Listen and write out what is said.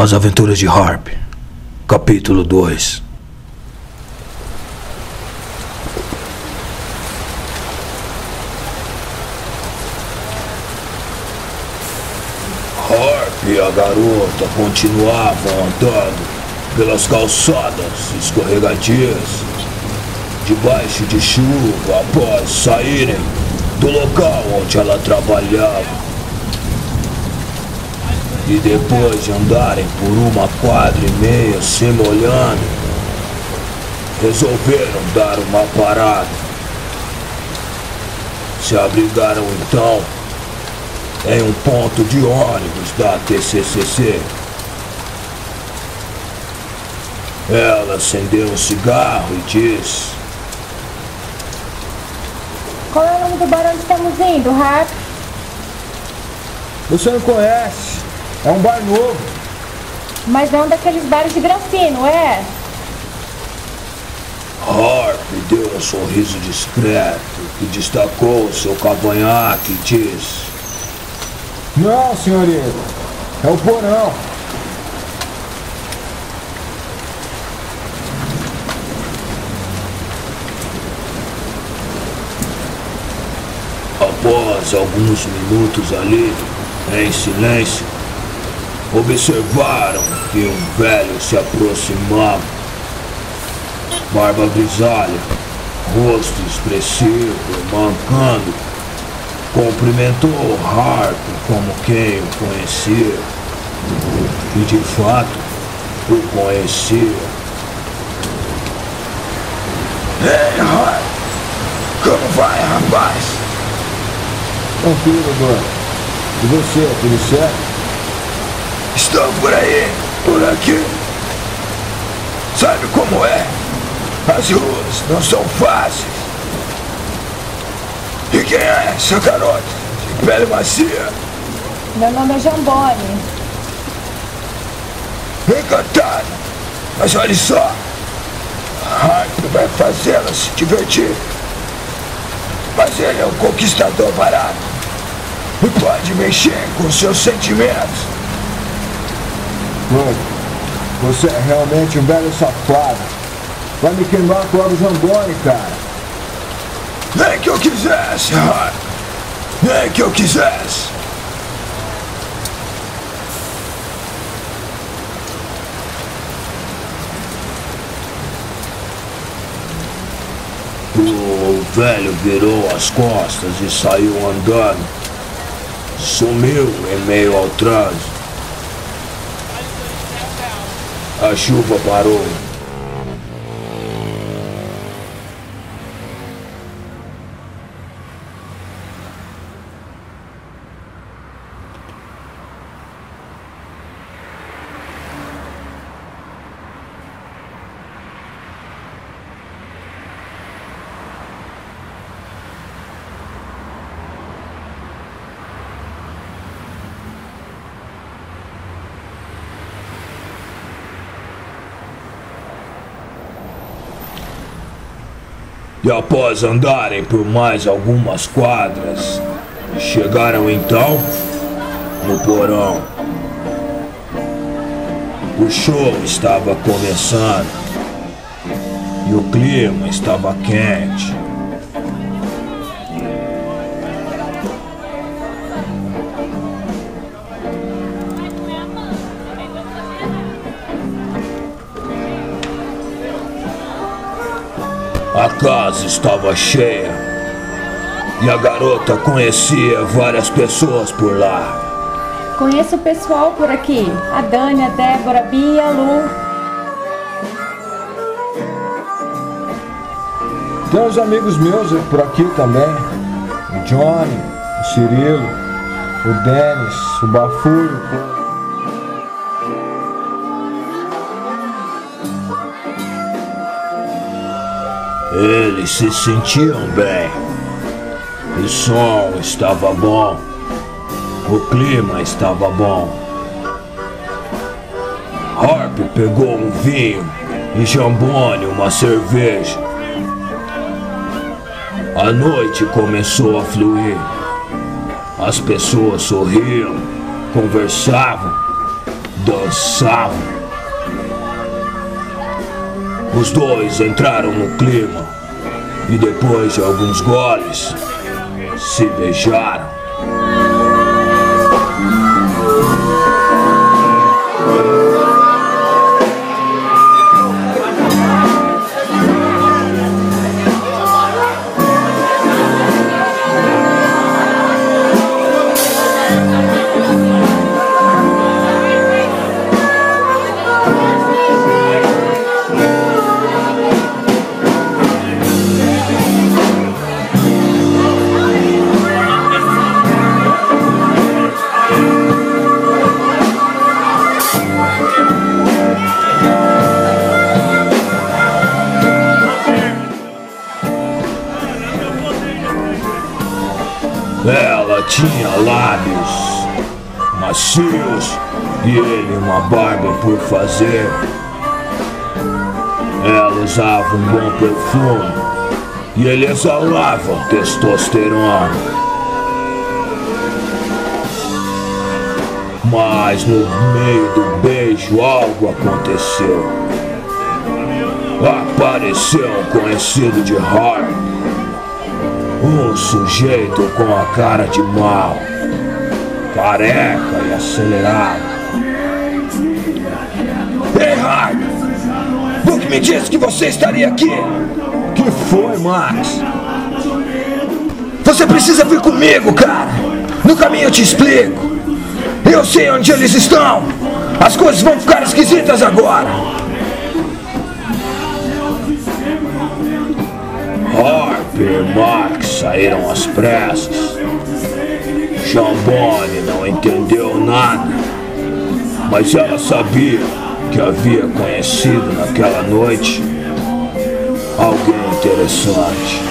As Aventuras de Harp, capítulo 2 Harp e a garota continuavam andando pelas calçadas escorregadias, debaixo de chuva após saírem do local onde ela trabalhava. E depois de andarem por uma quadra e meia se molhando, resolveram dar uma parada. Se abrigaram então em um ponto de ônibus da TCCC. Ela acendeu um cigarro e disse: Qual é o nome do bar onde estamos indo, Harp? Você não conhece? É um bar novo. Mas não daqueles bares de grafino, é? Harp deu um sorriso discreto e destacou seu cavanhaque e disse: Não, senhorita. É o porão. Após alguns minutos ali, em silêncio, observaram que um velho se aproximava. Barba grisalha, rosto expressivo, mancando, cumprimentou Harp como quem o conhecia. E de fato, o conhecia. Ei, Harp! Como vai, rapaz? Tranquilo, dona. E você, tudo certo? Estão por aí, por aqui. Sabe como é? As ruas não são fáceis. E quem é essa garota? De pele macia? Meu nome é Jambone. Encantado. Mas olha só. Harp vai fazê-la se divertir. Mas ele é um conquistador barato. E pode mexer com seus sentimentos. Mano, você é realmente um velho safado. Vai me queimar com o cara. Nem que eu quisesse, Harp. Nem que eu quisesse. O velho virou as costas e saiu andando. Sumiu em meio ao trânsito. A chuva parou. E após andarem por mais algumas quadras, chegaram então no porão. O show estava começando e o clima estava quente. A casa estava cheia e a garota conhecia várias pessoas por lá. Conheço o pessoal por aqui. A Dani, a Débora, a Bia, a Lu. Tem uns amigos meus por aqui também. O Johnny, o Cirilo, o Denis, o Bafuro. Eles se sentiam bem. O som estava bom. O clima estava bom. Harp pegou um vinho e Jambone uma cerveja. A noite começou a fluir. As pessoas sorriam, conversavam, dançavam. Os dois entraram no clima e depois de alguns goles se beijaram. Ela tinha lábios macios e ele uma barba por fazer. Ela usava um bom perfume e ele exalava testosterona. Mas no meio do beijo algo aconteceu. Apareceu um conhecido de Harp um sujeito com a cara de mal, careca e acelerado. Ei, Hard! Book me disse que você estaria aqui! Que foi, Max? Você precisa vir comigo, cara! No caminho eu te explico! Eu sei onde eles estão! As coisas vão ficar esquisitas agora! Harp e Max saíram às pressas. Chambone não entendeu nada, mas ela sabia que havia conhecido naquela noite alguém interessante.